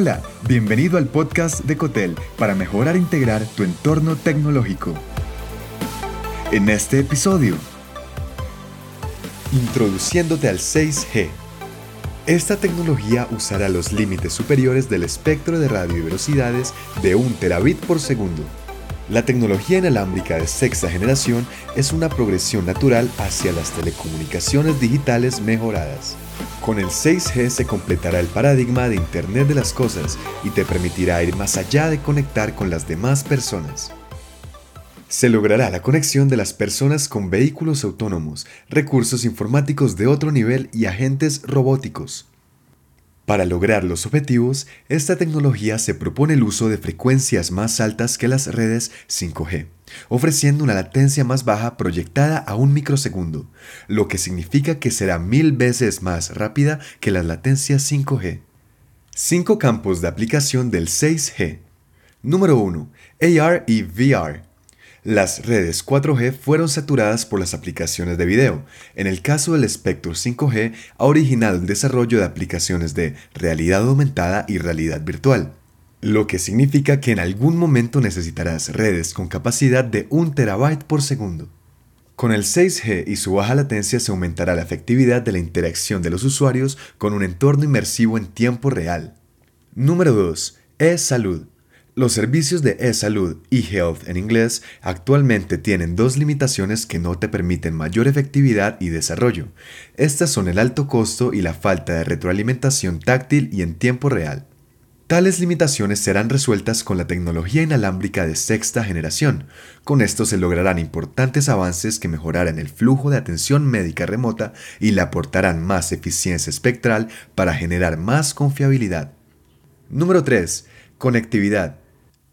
Hola, bienvenido al podcast de Cotel para mejorar e integrar tu entorno tecnológico. En este episodio, introduciéndote al 6G. Esta tecnología usará los límites superiores del espectro de radio y velocidades de 1 terabit por segundo. La tecnología inalámbrica de sexta generación es una progresión natural hacia las telecomunicaciones digitales mejoradas. Con el 6G se completará el paradigma de Internet de las Cosas y te permitirá ir más allá de conectar con las demás personas. Se logrará la conexión de las personas con vehículos autónomos, recursos informáticos de otro nivel y agentes robóticos. Para lograr los objetivos, esta tecnología se propone el uso de frecuencias más altas que las redes 5G, ofreciendo una latencia más baja proyectada a un microsegundo, lo que significa que será mil veces más rápida que las latencias 5G. Cinco campos de aplicación del 6G. Número 1. AR y VR. Las redes 4G fueron saturadas por las aplicaciones de video. En el caso del espectro 5G ha originado el desarrollo de aplicaciones de realidad aumentada y realidad virtual, lo que significa que en algún momento necesitarás redes con capacidad de 1 terabyte por segundo. Con el 6G y su baja latencia se aumentará la efectividad de la interacción de los usuarios con un entorno inmersivo en tiempo real. Número 2. E-Salud. Los servicios de e-salud e-health en inglés actualmente tienen dos limitaciones que no te permiten mayor efectividad y desarrollo. Estas son el alto costo y la falta de retroalimentación táctil y en tiempo real. Tales limitaciones serán resueltas con la tecnología inalámbrica de sexta generación. Con esto se lograrán importantes avances que mejorarán el flujo de atención médica remota y le aportarán más eficiencia espectral para generar más confiabilidad. Número 3. Conectividad.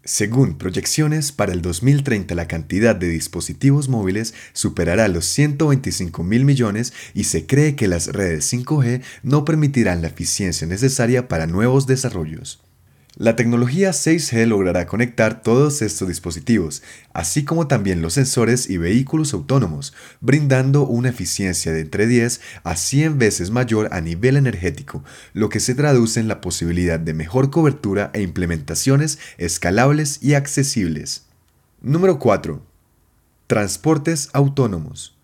Según proyecciones, para el 2030 la cantidad de dispositivos móviles superará los 125 mil millones y se cree que las redes 5G no permitirán la eficiencia necesaria para nuevos desarrollos. La tecnología 6G logrará conectar todos estos dispositivos, así como también los sensores y vehículos autónomos, brindando una eficiencia de entre 10 a 100 veces mayor a nivel energético, lo que se traduce en la posibilidad de mejor cobertura e implementaciones escalables y accesibles. Número 4. Transportes autónomos.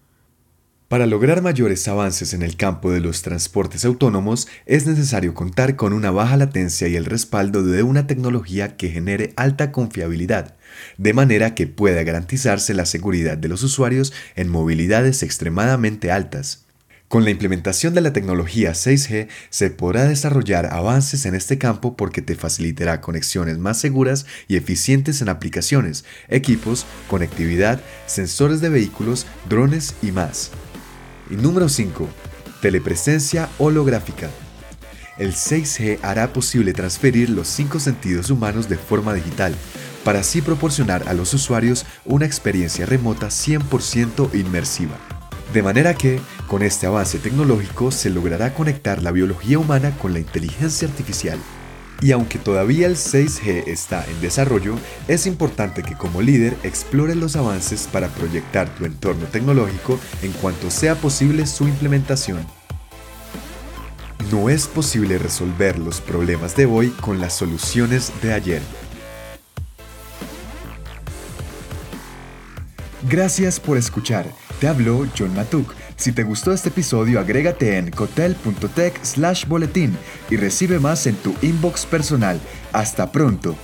Para lograr mayores avances en el campo de los transportes autónomos es necesario contar con una baja latencia y el respaldo de una tecnología que genere alta confiabilidad, de manera que pueda garantizarse la seguridad de los usuarios en movilidades extremadamente altas. Con la implementación de la tecnología 6G se podrá desarrollar avances en este campo porque te facilitará conexiones más seguras y eficientes en aplicaciones, equipos, conectividad, sensores de vehículos, drones y más. Y número 5. Telepresencia holográfica. El 6G hará posible transferir los cinco sentidos humanos de forma digital, para así proporcionar a los usuarios una experiencia remota 100% inmersiva. De manera que, con este avance tecnológico, se logrará conectar la biología humana con la inteligencia artificial. Y aunque todavía el 6G está en desarrollo, es importante que como líder explores los avances para proyectar tu entorno tecnológico en cuanto sea posible su implementación. No es posible resolver los problemas de hoy con las soluciones de ayer. Gracias por escuchar. Te habló John Matuk si te gustó este episodio, agrégate en cotel.tech slash boletín y recibe más en tu inbox personal. Hasta pronto.